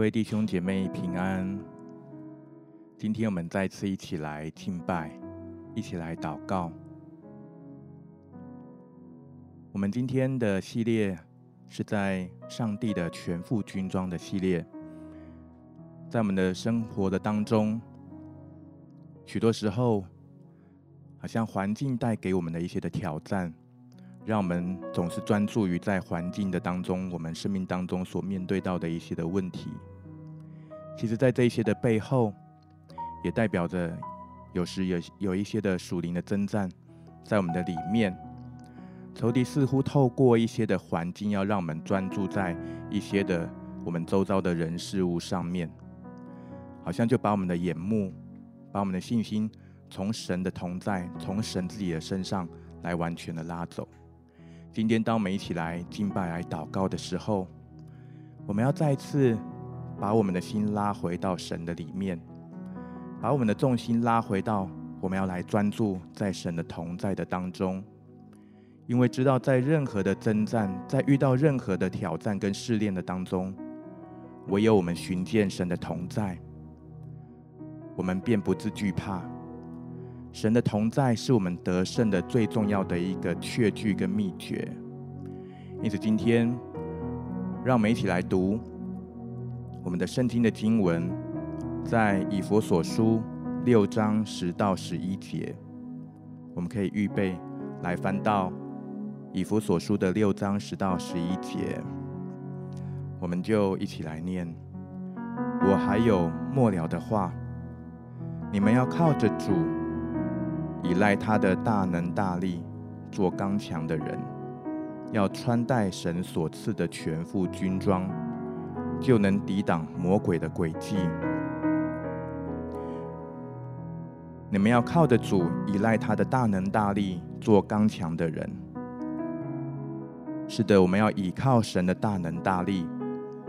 各位弟兄姐妹平安。今天我们再次一起来敬拜，一起来祷告。我们今天的系列是在上帝的全副军装的系列。在我们的生活的当中，许多时候，好像环境带给我们的一些的挑战。让我们总是专注于在环境的当中，我们生命当中所面对到的一些的问题。其实，在这一些的背后，也代表着有时有有一些的属灵的征战，在我们的里面，仇敌似乎透过一些的环境，要让我们专注在一些的我们周遭的人事物上面，好像就把我们的眼目，把我们的信心从神的同在，从神自己的身上来完全的拉走。今天，当我们一起来敬拜、来祷告的时候，我们要再次把我们的心拉回到神的里面，把我们的重心拉回到我们要来专注在神的同在的当中。因为知道，在任何的征战，在遇到任何的挑战跟试炼的当中，唯有我们寻见神的同在，我们便不致惧怕。神的同在是我们得胜的最重要的一个确据跟秘诀。因此，今天让我们一起来读我们的圣经的经文，在以弗所书六章十到十一节。我们可以预备来翻到以弗所书的六章十到十一节，我们就一起来念。我还有末了的话，你们要靠着主。依赖他的大能大力，做刚强的人，要穿戴神所赐的全副军装，就能抵挡魔鬼的诡计。你们要靠着主，依赖他的大能大力，做刚强的人。是的，我们要依靠神的大能大力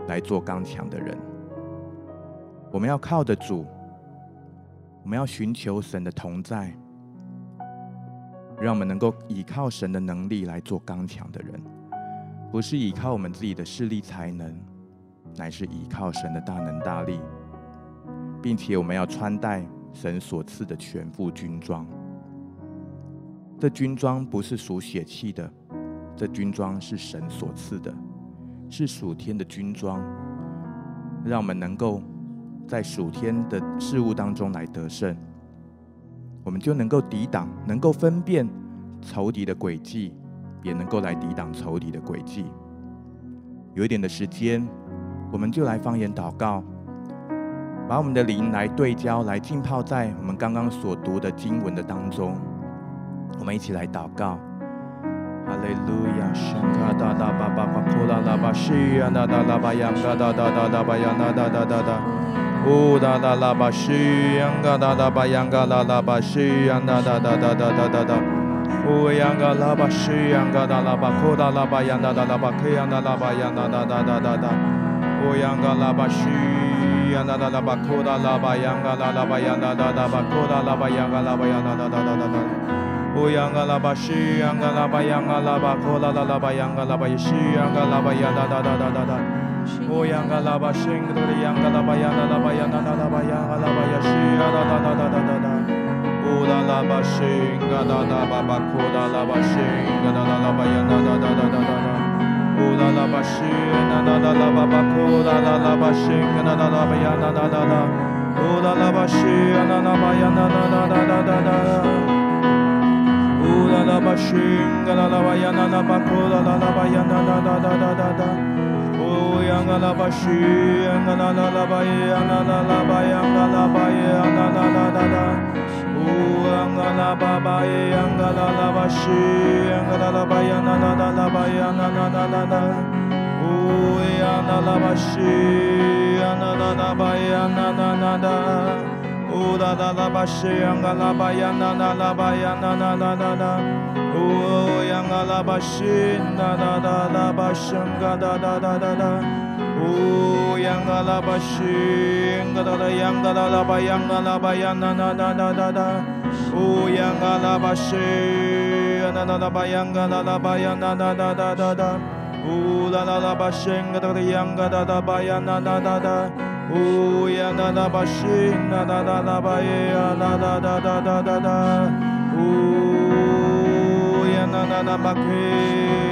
来做刚强的人。我们要靠着主，我们要寻求神的同在。让我们能够依靠神的能力来做刚强的人，不是依靠我们自己的势力才能，乃是依靠神的大能大力，并且我们要穿戴神所赐的全副军装。这军装不是属血气的，这军装是神所赐的，是属天的军装，让我们能够在属天的事物当中来得胜。我们就能够抵挡，能够分辨仇敌的诡计，也能够来抵挡仇敌的诡计。有一点的时间，我们就来方言祷告，把我们的灵来对焦，来浸泡在我们刚刚所读的经文的当中。我们一起来祷告。哈利路亚，圣卡达达巴巴巴库拉拉巴西亚那达拉巴扬嘎达达达达巴扬那达达达达。呜哒哒啦巴西，啷个哒哒吧啷个啦啦吧西，央哒哒哒哒哒哒哒哒。呜啷个啦吧西，啷个哒啦吧库哒啦吧啷哒哒啦吧克啷哒啦吧啷哒哒哒哒哒哒。呜啷个啦吧西，啷哒哒啦吧库哒啦吧啷个啦啦吧啷哒哒哒吧库哒啦吧啷个啦吧啷哒哒哒哒哒。呜啷个啦吧西，啷个啦吧啷个啦吧库哒啦啦吧啷个啦吧西，啷个啦吧啷哒哒哒哒哒哒。哦呀嘎啦巴声，哆哩呀嘎啦巴呀啦啦巴呀啦啦啦巴呀啦啦巴呀西呀哒哒哒哒哒哒哒，呼啦啦巴声，嘎哒哒巴巴哭啦啦巴声，嘎哒啦啦巴呀啦哒哒哒哒哒哒，呼啦啦巴声，啦啦啦啦巴巴哭啦啦啦巴声，嘎哒啦啦巴呀啦哒哒哒，呼啦啦巴声，啦啦巴呀啦哒哒哒哒哒哒，呼啦啦巴声，嘎啦啦巴呀啦哒巴哭啦啦啦巴呀啦哒哒哒哒哒。angalabashi angalalalabai angalalabai angalabai angalalala angalababai angalalabashi angalalabai angalalabai angalalala Uy analabashi angalalabai angalalala Ula la la bashi angalabai angalalabai angalalala Oh, yang ala bashin da da da da bashin da da da da da. Oh, yanga la ba shinga da da yanga la la ba yanga la ba yana na na na na na. Oh, yanga la ba shinga na na ba yanga la la ba yana na na na na na. Oh, la la la ba shinga da da yanga da da na na na. Oh, yana la ba shinga na na la ba ya la da da da da da da. Oh, yana na na ba ke.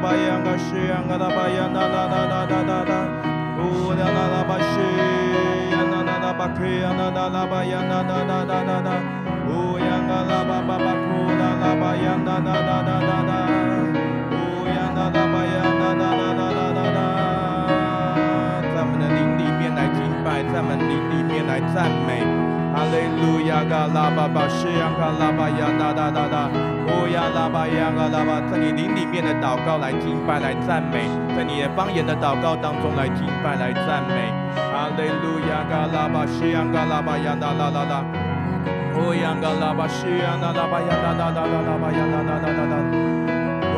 巴呀个西呀个那巴呀那那那那那那那，乌呀那那巴西呀那那那巴库呀那那那巴呀那那那那那那，乌呀个那巴巴巴库那那巴呀那那那那那那，乌呀那那巴呀那那那那。在我们的灵里面来赞美，哈利路亚，嘎拉巴巴，西呀嘎拉巴呀，哒哒哒哒，哦呀拉巴呀，嘎拉巴，在你灵里面的祷告来敬拜来赞美，在你的方言的祷告当中来敬拜来赞美，哈利路亚，嘎拉巴，西呀嘎拉巴呀，哒哒哒哒，哦呀嘎拉巴，西呀那拉巴呀，哒哒哒哒拉巴呀，哒哒哒哒哒。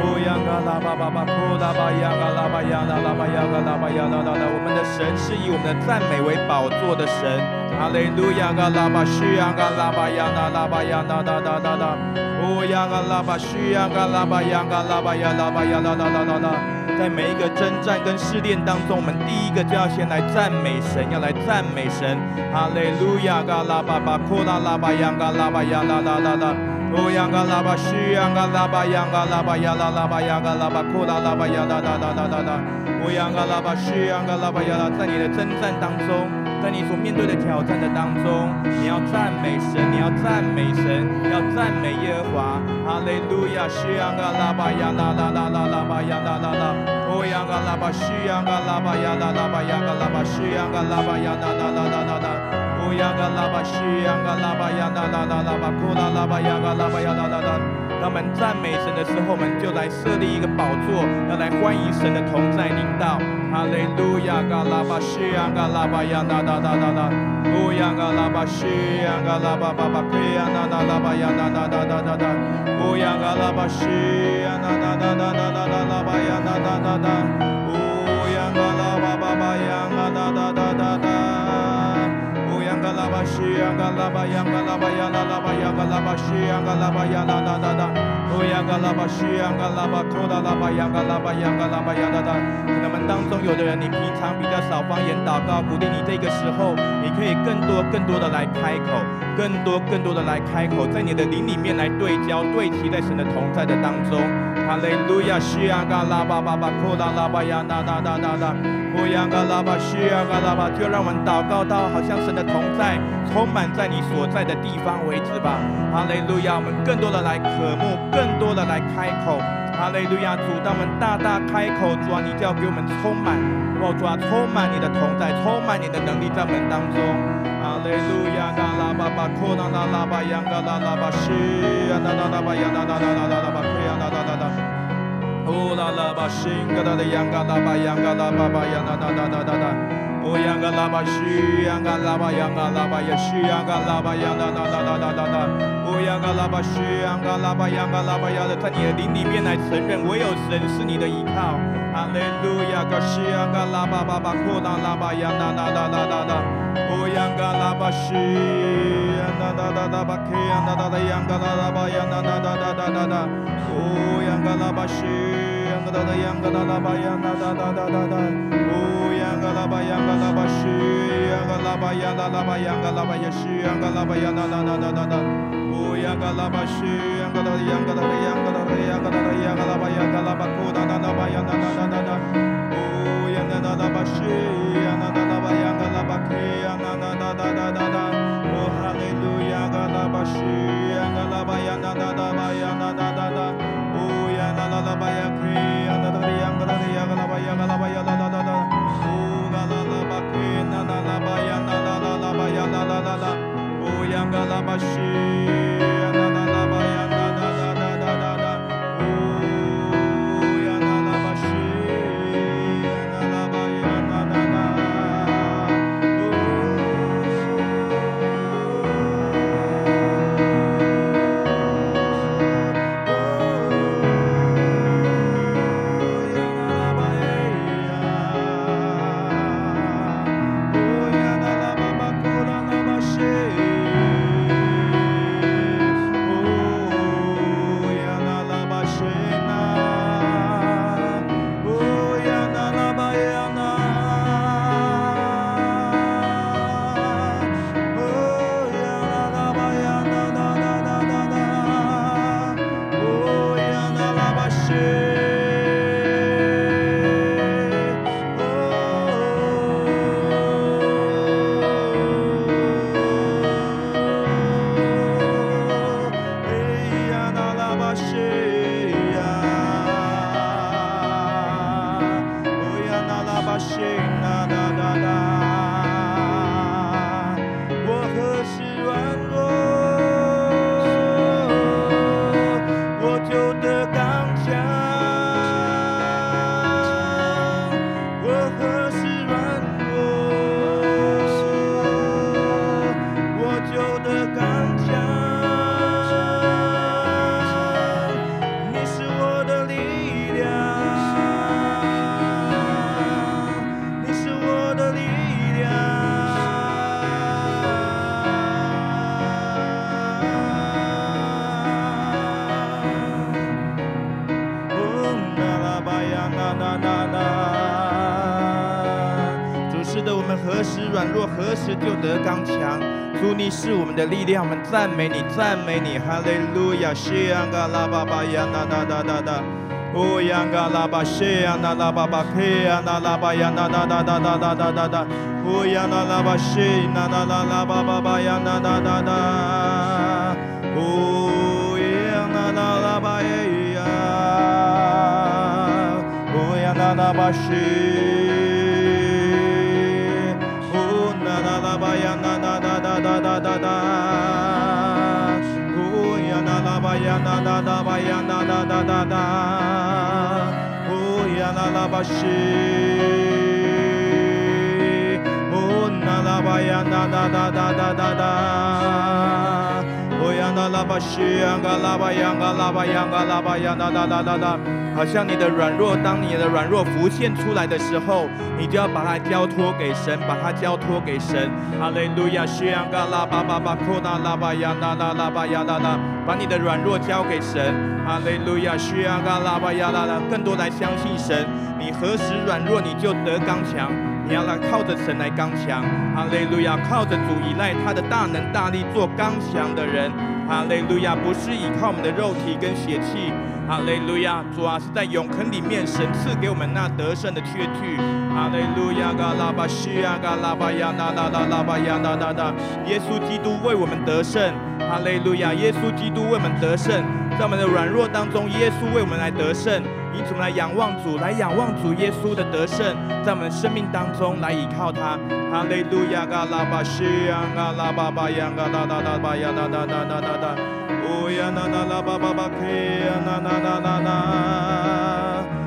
哦呀嘎拉巴巴巴，库拉巴呀嘎拉巴呀啦拉巴呀嘎拉巴呀啦啦啦！我们的神是以我们的赞美为宝座的神。哈利路亚嘎拉巴需呀嘎拉巴呀啦拉巴呀啦啦啦啦啦！哦呀嘎拉巴需呀嘎拉巴呀嘎拉巴呀拉巴呀啦啦啦啦啦！在每一个征战跟试炼当中，我们第一个就要先来赞美神，要来赞美神。哈利路亚嘎拉巴巴，库拉拉巴呀嘎拉巴呀啦啦啦啦！哦，央嘎拉巴西，央嘎拉巴，央嘎拉巴呀啦啦巴，央嘎拉巴库拉拉巴呀啦啦啦啦啦啦。哦，央嘎拉巴西，央嘎拉巴呀啦，在你的征战当中，在你所面对的挑战的当中，你要赞美神，你要赞美神，要赞美耶和华。哈利路亚，西央嘎拉巴呀啦啦啦啦啦巴呀啦啦啦。哦，央嘎拉巴西，央嘎拉巴呀啦啦巴，央嘎拉巴西，央嘎拉巴呀啦啦啦啦啦啦。呀嘎拉巴西，呀嘎拉巴呀啦啦啦啦巴库拉拉巴呀嘎拉巴呀啦啦啦。当我们赞美神的时候，我们就来设立一个宝座，要来欢迎神的同在领到。哈利路亚，嘎拉巴西，呀嘎拉巴呀啦啦啦啦啦。哦呀嘎拉巴西，呀嘎拉巴巴巴克呀啦啦啦巴呀啦啦啦拉巴西，嘎拉巴呀，嘎拉巴呀，啦啦巴呀，嘎拉巴西，嘎拉巴呀，啦啦啦啦。哦呀，嘎拉巴西，嘎拉巴库拉拉巴呀，嘎拉巴呀，嘎拉巴呀，啦啦。可能我们当中有的人，你平常比较少方言祷告，鼓励你这个时候，你可以更多更多的来开口，更多更多的来开口，在你的灵里面来对焦对齐，在神的同在的当中。哈利路亚，西呀，嘎拉巴巴巴库拉拉巴呀，啦啦啦啦啦。乌央嘎拉巴西呀嘎拉巴，就让我们祷告到好像神的同在充满在你所在的地方为止吧。哈利路亚，我们更多的来渴慕，更多的来开口。哈利路亚，主，当我们大大开口，主啊，你就要给我们充满，主啊，充满你的同在，充满你的能力在我们当中。哈利路亚，嘎拉巴巴，库拉拉拉巴，央嘎拉拉巴西呀，啦啦啦巴，央啦啦啦啦啦巴，库呀啦啦啦啦。哦啦啦巴西，嘎啦的央嘎啦巴，央嘎啦巴巴，央啦啦啦啦啦啦。哦央嘎啦巴西，央嘎啦巴，央嘎啦巴，也西央嘎啦巴，央啦啦啦啦啦啦啦。哦央嘎啦巴西，央嘎啦巴，央嘎啦巴，央的在你的灵里面来承认，唯有神是你的依靠。哈利路亚，嘎西央嘎啦巴巴巴，库拉拉巴，央啦啦啦啦啦啦。哦央嘎啦巴西，央啦啦啦啦巴，开央啦啦啦，央嘎啦啦巴，央啦啦啦啦啦啦啦。哦央嘎啦巴西。哒哒央嘎啦啦巴央啦哒哒哒哒哒，哦央嘎啦巴央嘎啦巴西，央嘎啦巴央啦啦巴央嘎啦巴耶西，央嘎啦巴央啦啦啦啦啦啦，哦央嘎啦巴西，央嘎啦央嘎啦央嘎啦央嘎啦央嘎啦巴央嘎啦巴央使得我们何时软弱，何时就得刚强。主，你是我们的力量，我们赞美你，赞美你，哈利路亚，西安嘎拉巴巴呀，那哒哒哒哒，哦呀嘎拉巴西呀，那拉巴巴克呀，那拉巴呀，那哒哒哒哒哒哒哒哒，哦呀那拉巴西，那那那拉巴巴巴呀，那哒哒哒，哦呀那那拉巴耶呀，哦呀那拉巴西。da da ba ya da da da da da o ya na la ba shi o na la ba ya da da da da da da da 啦啦啦，呼呀啦啦吧西呀噶啦吧呀噶啦吧呀噶啦吧呀啦啦啦。好像你的软弱，当你的软弱浮现出来的时候，你就要把它交托给神，把它交托给神。哈利路亚，西安嘎拉巴巴巴库纳拉巴亚那拉拉巴亚那拉，把你的软弱交给神。哈利路亚，西安嘎拉巴亚那拉，更多来相信神。你何时软弱，你就得刚强。你要来靠着神来刚强。哈利路亚，靠着主依赖他的大能大力做刚强的人。哈利路亚，不是依靠我们的肉体跟血气。哈利路亚，主啊，是在永恒里面，神赐给我们那得胜的确据。哈利路亚，嘎拉巴西亚，嘎拉巴亚，那那那拉巴亚，那那那，耶稣基督为我们得胜。哈利路亚，耶稣基督为我们得胜，在我们的软弱当中，耶稣为我们来得胜。以主来仰望主，来仰望主耶稣的得胜，在我们的生命当中来依靠他。哈利路亚，嘎拉巴西呀，嘎拉巴巴呀，嘎哒哒哒巴呀，哒哒哒哒哒哒，哦呀，那那拉巴巴巴嘿呀，那哒哒哒哒，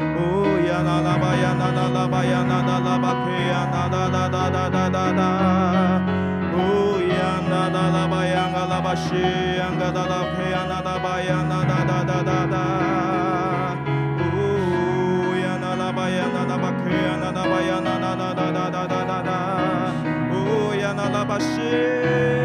哦呀，那拉巴呀，那那拉巴呀，那那拉巴嘿呀，哒哒哒哒哒哒哒哒，哦呀，那那巴呀，嘎拉巴西呀，嘎哒哒克呀，那那巴呀，那哒哒哒哒哒。estava cheio.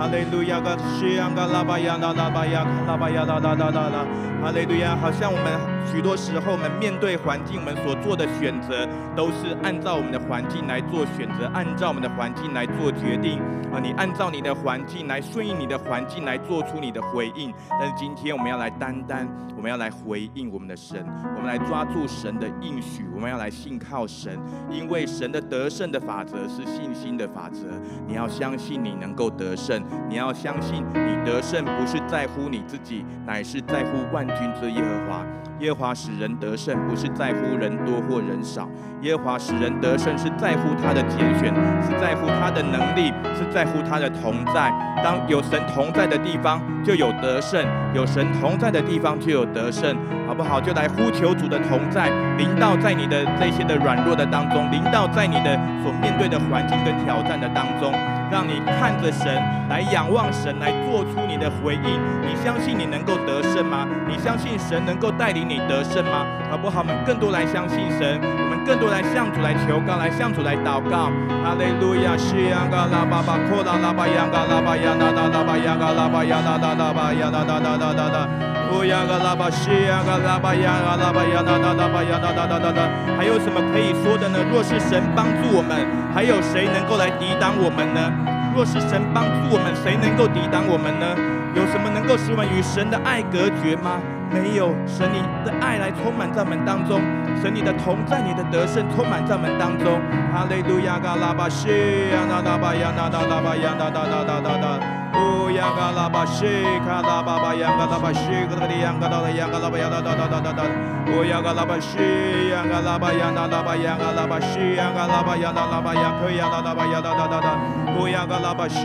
哈利路亚，嘎西安嘎拉巴亚那拉巴亚卡拉巴亚哒哒哒哒哒，哈利路亚，好像我们。许多时候，我们面对环境，我们所做的选择都是按照我们的环境来做选择，按照我们的环境来做决定啊！你按照你的环境来顺应你的环境来做出你的回应。但是今天我们要来单单，我们要来回应我们的神，我们来抓住神的应许，我们要来信靠神，因为神的得胜的法则是信心的法则。你要相信你能够得胜，你要相信你得胜不是在乎你自己，乃是在乎万军之耶和华。耶华使人得胜，不是在乎人多或人少。耶华使人得胜，是在乎他的拣选，是在乎他的能力，是在乎他的同在。当有神同在的地方，就有得胜；有神同在的地方，就有得胜，好不好？就来呼求主的同在，临到在你的这些的软弱的当中，临到在你的所面对的环境跟挑战的当中，让你看着神，来仰望神，来做出的回应。你相信你能够得胜吗？你相信神能够带领你得胜吗？好不好？我们更多来相信神，我们。更多来向主来求告，来向主来祷告。哈利路亚，西央嘎拉巴巴，库拉拉巴央嘎拉巴央那那拉巴央嘎拉巴央那那拉巴央那那那那那那，乌央嘎拉巴西央嘎拉巴央嘎拉巴央那那拉巴央那那那那那，还有什么可以说的呢？若是神帮助我们，还有谁能够来抵挡我们呢？若是神帮助我们，谁能够抵挡我们呢？有什么能够使我们与神的爱隔绝吗？没有，神你的爱来充满在我们当中，神你的同在、你的得胜充满在我们当中。哈利路亚，嘎拉巴西呀，那拉巴呀，那拉拉巴呀，那那那那那那，哦呀，嘎拉巴西，卡拉巴巴呀，嘎拉巴西，格格里呀，嘎拉拉呀，嘎拉巴呀，那那那那那那，哦呀，嘎拉巴西呀，嘎拉巴呀，那拉巴呀，嘎拉巴西呀，嘎拉巴呀，那拉巴呀，可以呀，那拉巴呀，那那那那，哦呀，嘎拉巴西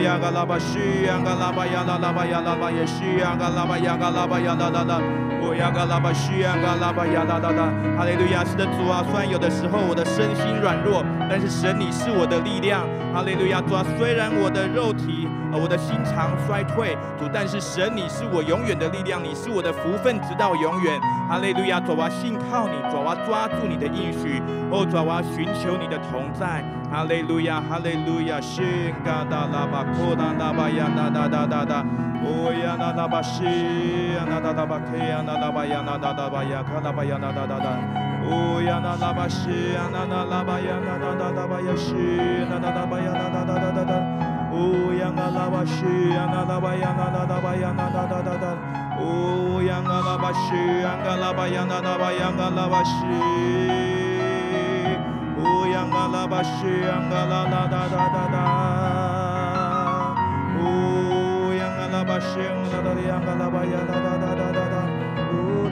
呀，那拉巴呀，那拉巴呀，那那那那，库拉拉巴呀，那拉巴呀，那那那那那，哦呀。嘎拉巴西呀，嘎拉巴呀，拉拉巴呀，啦巴呀西呀，嘎拉巴呀，嘎拉巴呀，拉拉拉，哦呀，嘎拉巴西呀，嘎拉巴呀，啦啦啦，哈利路亚，是的主啊，虽然有的时候我的身心软弱，但是神你是我的力量，哈利路亚，主啊，虽然我的肉体。我的心肠衰退，主，但是神，你是我永远的力量，你是我的福分，直到永远。哈利路亚，主啊，信靠你，主啊，抓住你的应许，哦，主啊，寻求你的同在。哈利路亚，哈利路亚，信嘎达拉巴库达拉巴呀那哒哒哒哒，哦呀那哒巴西呀那哒哒巴呀那哒巴呀那哒哒巴呀卡哒巴呀那哒哒哒，哦呀那哒巴西呀那拉巴呀那哒哒巴呀西那哒哒巴呀那哒哒哒哒哒。哦，央啊拉巴西，央啊拉巴，央啊拉拉巴，央啊拉拉拉拉。哦，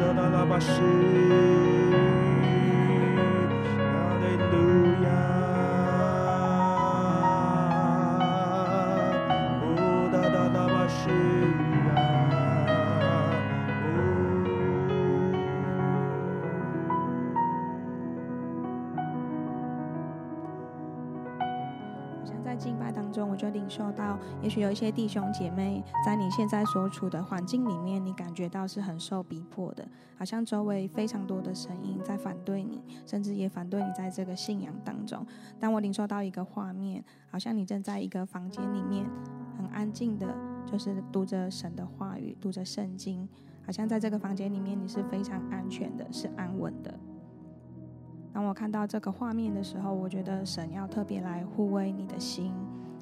受到，也许有一些弟兄姐妹在你现在所处的环境里面，你感觉到是很受逼迫的，好像周围非常多的声音在反对你，甚至也反对你在这个信仰当中。当我领受到一个画面，好像你正在一个房间里面，很安静的，就是读着神的话语，读着圣经，好像在这个房间里面你是非常安全的，是安稳的。当我看到这个画面的时候，我觉得神要特别来护卫你的心。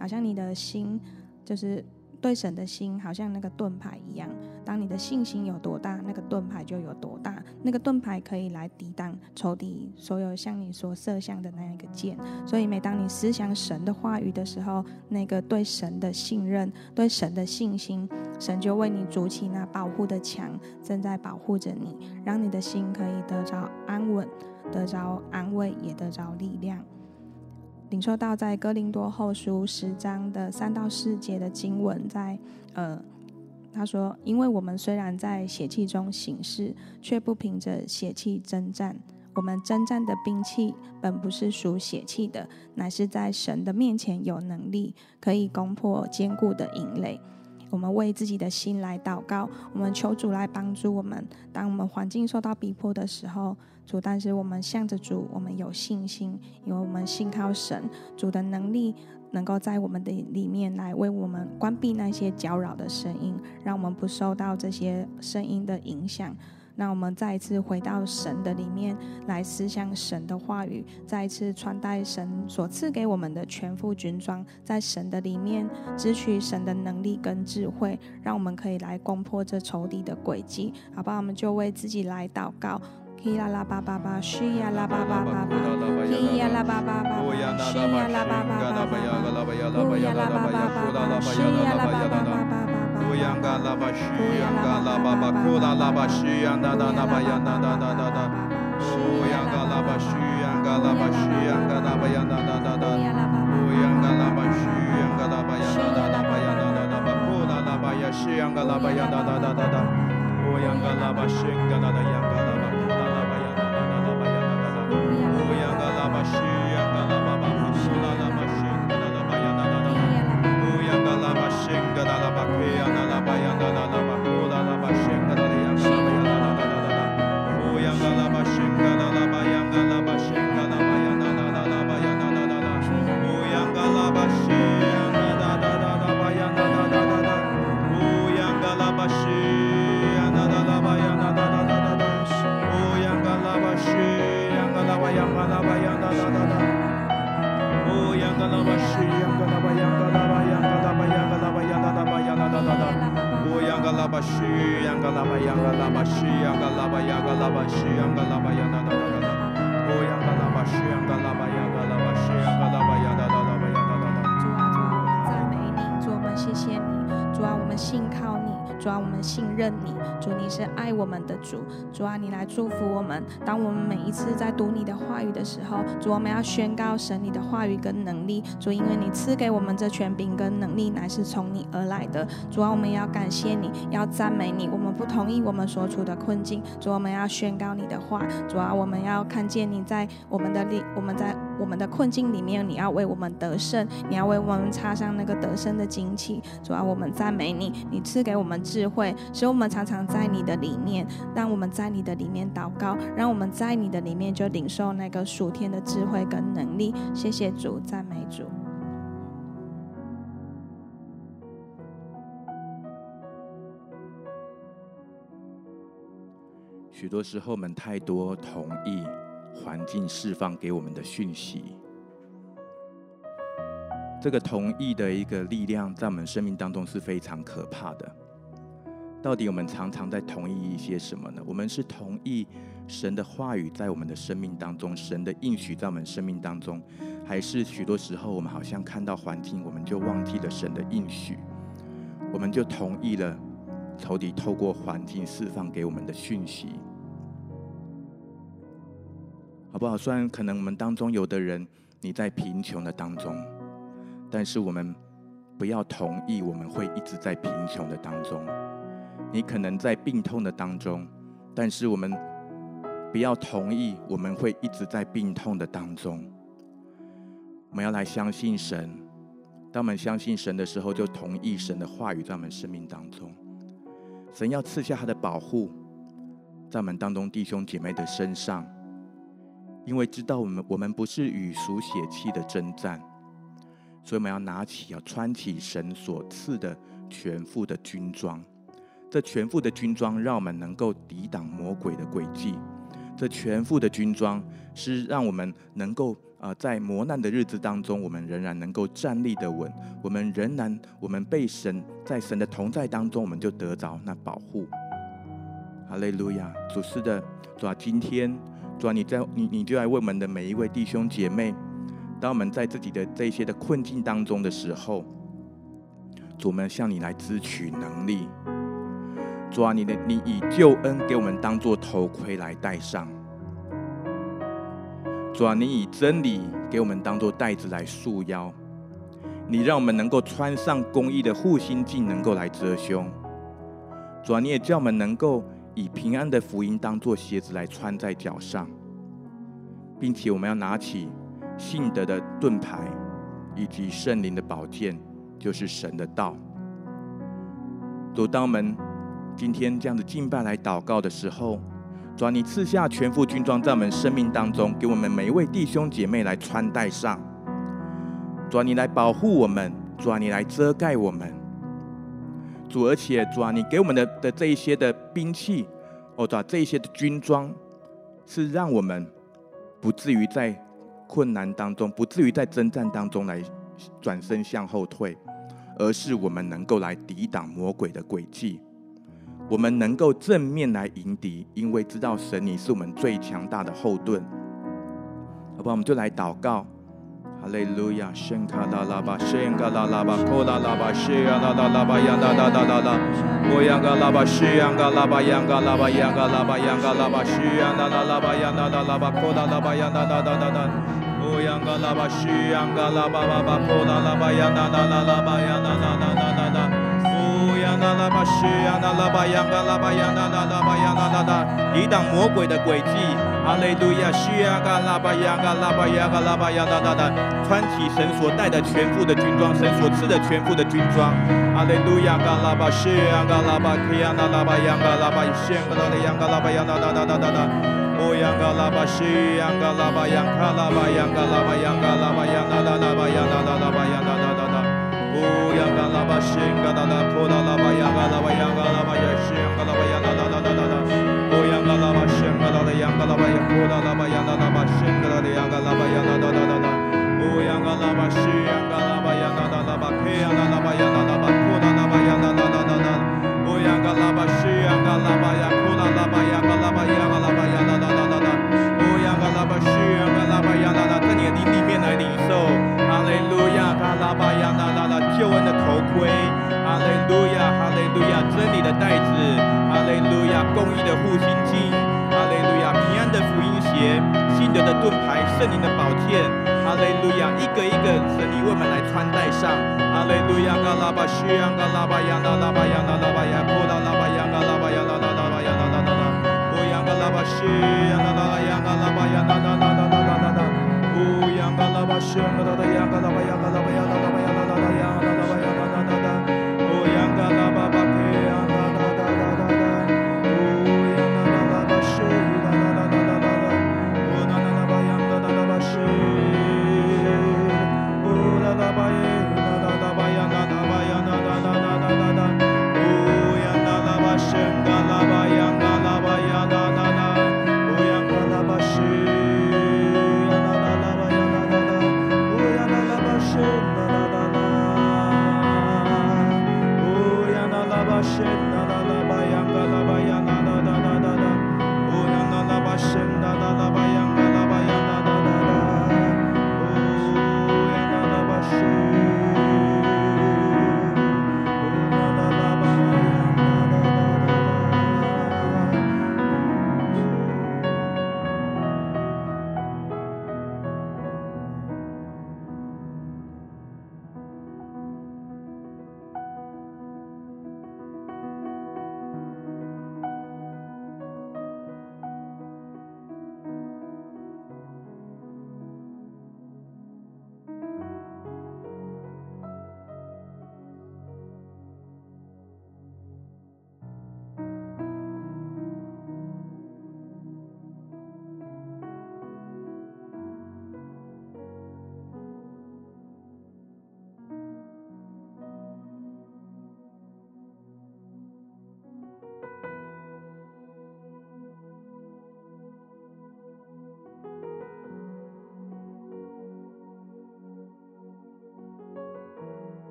好像你的心，就是对神的心，好像那个盾牌一样。当你的信心有多大，那个盾牌就有多大。那个盾牌可以来抵挡仇敌所有向你所射向的那一个箭。所以每当你思想神的话语的时候，那个对神的信任、对神的信心，神就为你筑起那保护的墙，正在保护着你，让你的心可以得着安稳，得着安慰，也得着力量。领受到在哥林多后书十章的三到四节的经文在，呃，他说：“因为我们虽然在血气中行事，却不凭着血气征战。我们征战的兵器本不是属血气的，乃是在神的面前有能力，可以攻破坚固的营垒。”我们为自己的心来祷告，我们求主来帮助我们。当我们环境受到逼迫的时候，主，但是我们向着主，我们有信心，因为我们信靠神，主的能力能够在我们的里面来为我们关闭那些搅扰的声音，让我们不受到这些声音的影响。那我们再一次回到神的里面来思想神的话语，再一次穿戴神所赐给我们的全副军装，在神的里面支取神的能力跟智慧，让我们可以来攻破这仇敌的诡计。好吧，我们就为自己来祷告。希呀啦巴巴巴，需呀啦巴巴巴巴，希呀啦巴巴巴，需呀啦巴巴巴巴，呼呀啦巴巴巴，需呀啦巴巴巴巴。乌央嘎拉巴西，央嘎拉巴巴库拉拉巴西，央哒哒哒巴央哒哒哒哒哒。乌央嘎拉巴西，央嘎拉巴西，央嘎拉巴央哒哒哒哒。乌央嘎拉巴西，央嘎拉巴央哒哒哒巴央哒哒哒巴库拉拉巴呀西，央嘎拉巴央哒哒哒哒哒。乌央嘎拉巴西，嘎拉哒央嘎拉巴库拉拉巴央哒哒哒哒巴央哒哒哒。乌央嘎拉巴西，央嘎拉巴巴库拉拉巴西，爱我们的主。主啊，你来祝福我们。当我们每一次在读你的话语的时候，主，我们要宣告神你的话语跟能力。主，因为你赐给我们这权柄跟能力，乃是从你而来的。主啊，我们要感谢你，要赞美你。我们不同意我们所处的困境。主，我们要宣告你的话。主啊，我们要看见你在我们的力，我们在我们的困境里面，你要为我们得胜，你要为我们插上那个得胜的旌旗。主啊，我们赞美你，你赐给我们。智慧，使我们常常在你的里面，让我们在你的里面祷告，让我们在你的里面就领受那个属天的智慧跟能力。谢谢主，赞美主。许多时候，我们太多同意环境释放给我们的讯息，这个同意的一个力量，在我们生命当中是非常可怕的。到底我们常常在同意一些什么呢？我们是同意神的话语在我们的生命当中，神的应许在我们生命当中，还是许多时候我们好像看到环境，我们就忘记了神的应许，我们就同意了仇敌透过环境释放给我们的讯息，好不好？虽然可能我们当中有的人你在贫穷的当中，但是我们不要同意我们会一直在贫穷的当中。你可能在病痛的当中，但是我们不要同意我们会一直在病痛的当中。我们要来相信神，当我们相信神的时候，就同意神的话语在我们生命当中。神要赐下他的保护在我们当中弟兄姐妹的身上，因为知道我们我们不是与俗血气的征战，所以我们要拿起要穿起神所赐的全副的军装。这全副的军装让我们能够抵挡魔鬼的诡计。这全副的军装是让我们能够啊，在磨难的日子当中，我们仍然能够站立得稳。我们仍然，我们被神在神的同在当中，我们就得着那保护。哈利路亚！主是的，主啊，今天主啊，你在你你就来为我们的每一位弟兄姐妹，当我们在自己的这些的困境当中的时候，主，我们向你来支取能力。主啊，你的你以救恩给我们当做头盔来戴上；主啊，你以真理给我们当做带子来束腰；你让我们能够穿上公义的护心镜，能够来遮胸；主啊，你也叫我们能够以平安的福音当做鞋子来穿在脚上，并且我们要拿起信德的盾牌以及圣灵的宝剑，就是神的道。主，当我们。今天这样子敬拜来祷告的时候，主啊，你赐下全副军装在我们生命当中，给我们每一位弟兄姐妹来穿戴上。主啊，你来保护我们，主啊，你来遮盖我们。主，而且主啊，你给我们的的这一些的兵器，哦，主啊，这一些的军装，是让我们不至于在困难当中，不至于在征战当中来转身向后退，而是我们能够来抵挡魔鬼的诡计。我们能够正面来迎敌，因为知道神你是我们最强大的后盾，好不好？我们就来祷告，哈利路亚，圣卡拉拉巴，圣卡拉拉巴，库拉拉巴，西亚拉拉拉巴，呀拉拉拉拉拉，乌央嘎拉巴，西央嘎拉巴，央嘎拉巴，央嘎拉巴，央嘎拉巴，西亚拉拉拉巴，央拉拉拉巴，库拉拉巴，呀拉拉拉拉拉，我央嘎拉巴，西央嘎拉巴巴巴，库拉拉巴，呀拉拉拉拉巴，央拉拉拉拉拉拉。那拉巴西呀，那拉巴呀，那拉巴呀，那那拉巴呀，那那那抵挡魔鬼的诡计。哈利路亚，西呀，那拉巴呀，那拉巴呀，那拉巴呀，那那那穿起神所带的全副的军装，神所赐的全副的军装。哈利路亚，那拉巴西呀，那拉巴基呀，那拉巴呀，那拉巴西呀，那拉巴呀，那拉巴呀，那那那那那那。哦呀，那拉巴西呀，那拉巴呀，那拉巴呀，那拉巴呀，那拉巴呀，那那拉巴呀，那那拉巴呀，那那那那。哦巴辛嘎达拉普达拉巴雅嘎拉巴雅嘎拉巴雅辛嘎拉巴雅拉拉拉拉拉拉，乌雅嘎拉巴辛嘎达拉雅嘎拉巴雅普达拉巴雅拉拉巴辛嘎拉雅嘎拉巴雅拉拉拉拉拉，乌雅拉巴西雅嘎拉巴雅嘎拉拉巴皮雅拉巴雅拉拉巴普达拉巴雅拉拉拉拉拉，乌雅拉巴西雅嘎拉巴雅普拉拉巴雅拉巴雅拉拉拉拉拉，乌雅拉巴西雅嘎拉巴雅拉拉，在你的地面来领受。利路亚，哈拉巴亚那拉拉救恩的头盔，哈利路亚，哈利路亚真理的袋子，哈利路亚公益的护心经，哈利路亚平安的福音鞋，信德的盾牌，圣灵的宝剑，哈利路亚一个一个神你为我们来穿戴上，哈利路亚，哈拉巴西亚，哈拉巴亚那拉巴亚那拉巴亚布达拉巴亚，哈拉巴亚那拉拉巴亚那拉拉拉，布亚哈拉巴西亚，哈拉巴亚那拉巴亚那拉拉拉。希望看到的一样看到不一样看到不一样到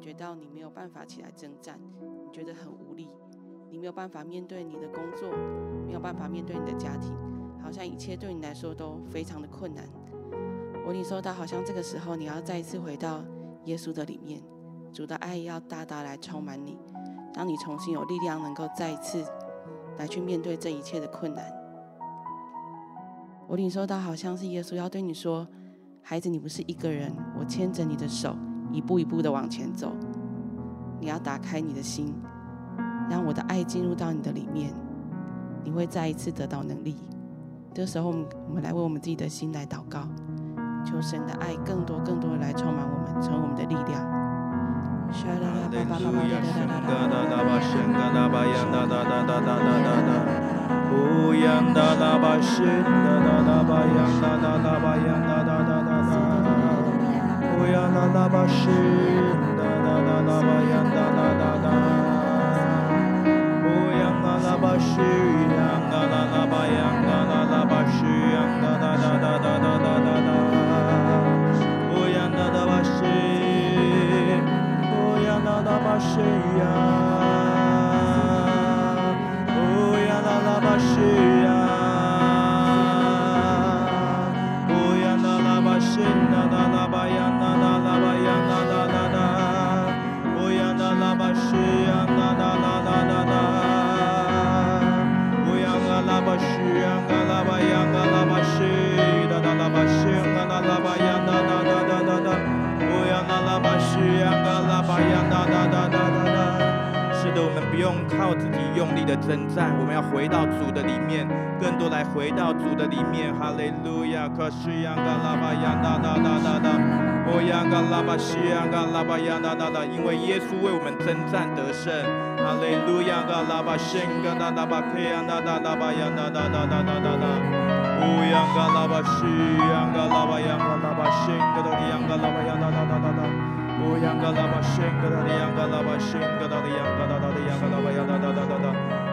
觉到你没有办法起来征战，你觉得很无力，你没有办法面对你的工作，没有办法面对你的家庭，好像一切对你来说都非常的困难。我领受到，好像这个时候你要再一次回到耶稣的里面，主的爱要大大来充满你，让你重新有力量，能够再一次来去面对这一切的困难。我领受到，好像是耶稣要对你说：“孩子，你不是一个人，我牵着你的手。”一步一步的往前走，你要打开你的心，让我的爱进入到你的里面，你会再一次得到能力。这时候，我们我们来为我们自己的心来祷告，求神的爱更多更多的来充满我们，成为我们的力量。Yeah. 力的征战，我们要回到主的里面，更多来回到主的里面。哈利路亚！可是亚嘎拉巴亚哒哒哒哒哒，哦亚嘎拉巴西亚嘎拉巴亚哒哒哒，因为耶稣为我们征战得胜。哈利路亚！嘎拉巴西嘎哒哒巴克亚哒哒哒巴亚哒哒哒哒哒哒，哦亚嘎拉巴西亚嘎拉巴亚嘎拉巴西嘎哒亚嘎拉巴亚哒哒哒哒哒。哦，央嘎拉巴辛嘎哒的央嘎拉巴辛嘎哒的央嘎哒哒的央嘎拉巴呀哒哒哒哒哒。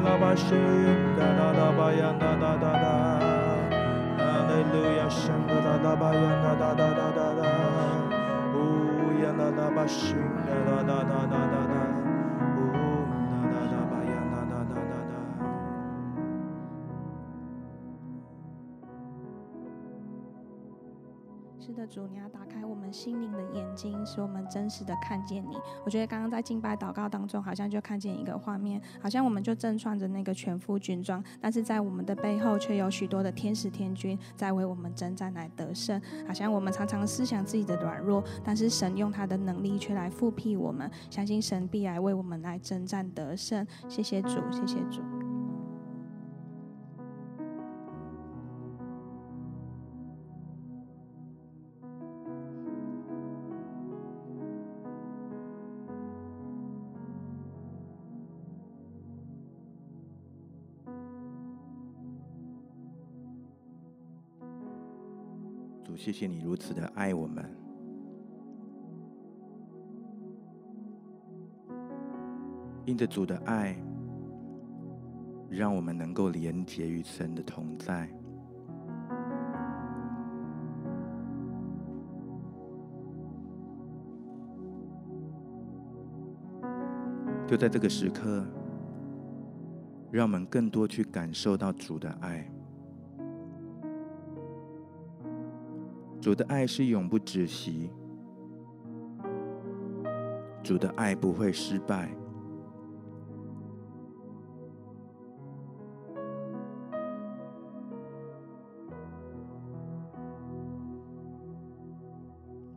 巴辛嘎哒的央嘎拉巴呀哒哒哒哒哒哒哒。哦，央嘎拉巴辛嘎拉巴呀哒哒巴呀哒哒哒哒哒哒。哦，的，主，你要打开我们心灵的眼睛，使我们真实的看见你。我觉得刚刚在敬拜祷告当中，好像就看见一个画面，好像我们就正穿着那个全副军装，但是在我们的背后却有许多的天使天军在为我们征战来得胜。好像我们常常思想自己的软弱，但是神用他的能力却来复辟我们，相信神必来为我们来征战得胜。谢谢主，谢谢主。谢谢你如此的爱我们，因着主的爱，让我们能够连结于神的同在。就在这个时刻，让我们更多去感受到主的爱。主的爱是永不止息，主的爱不会失败。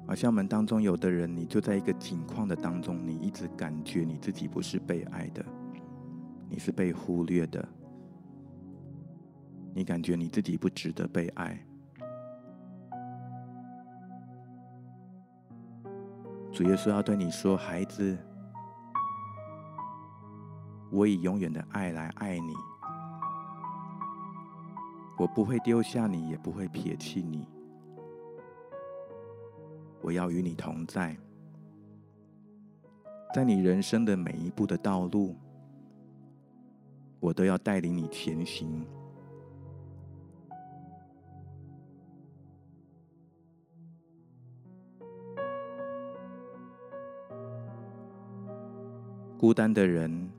而像我们当中有的人，你就在一个境况的当中，你一直感觉你自己不是被爱的，你是被忽略的，你感觉你自己不值得被爱。主耶稣要对你说：“孩子，我以永远的爱来爱你，我不会丢下你，也不会撇弃你。我要与你同在，在你人生的每一步的道路，我都要带领你前行。”孤单的人，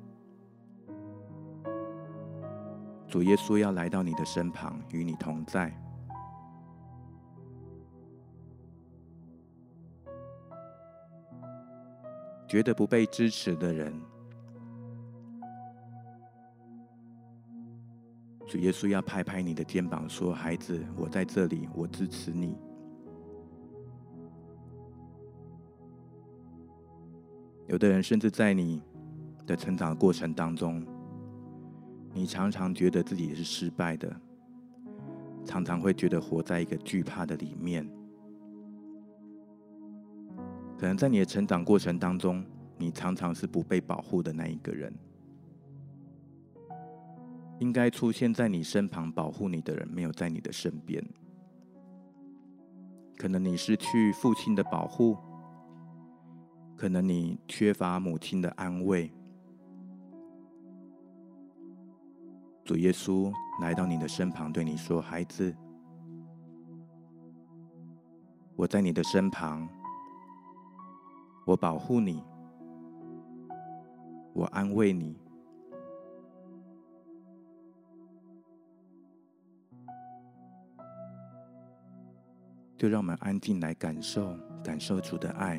主耶稣要来到你的身旁，与你同在。觉得不被支持的人，主耶稣要拍拍你的肩膀，说：“孩子，我在这里，我支持你。”有的人甚至在你的成长过程当中，你常常觉得自己是失败的，常常会觉得活在一个惧怕的里面。可能在你的成长过程当中，你常常是不被保护的那一个人。应该出现在你身旁保护你的人，没有在你的身边。可能你失去父亲的保护。可能你缺乏母亲的安慰，主耶稣来到你的身旁，对你说，孩子。我在你的身旁。我保护你。我安慰你。就让我们安静来感受感受主的爱。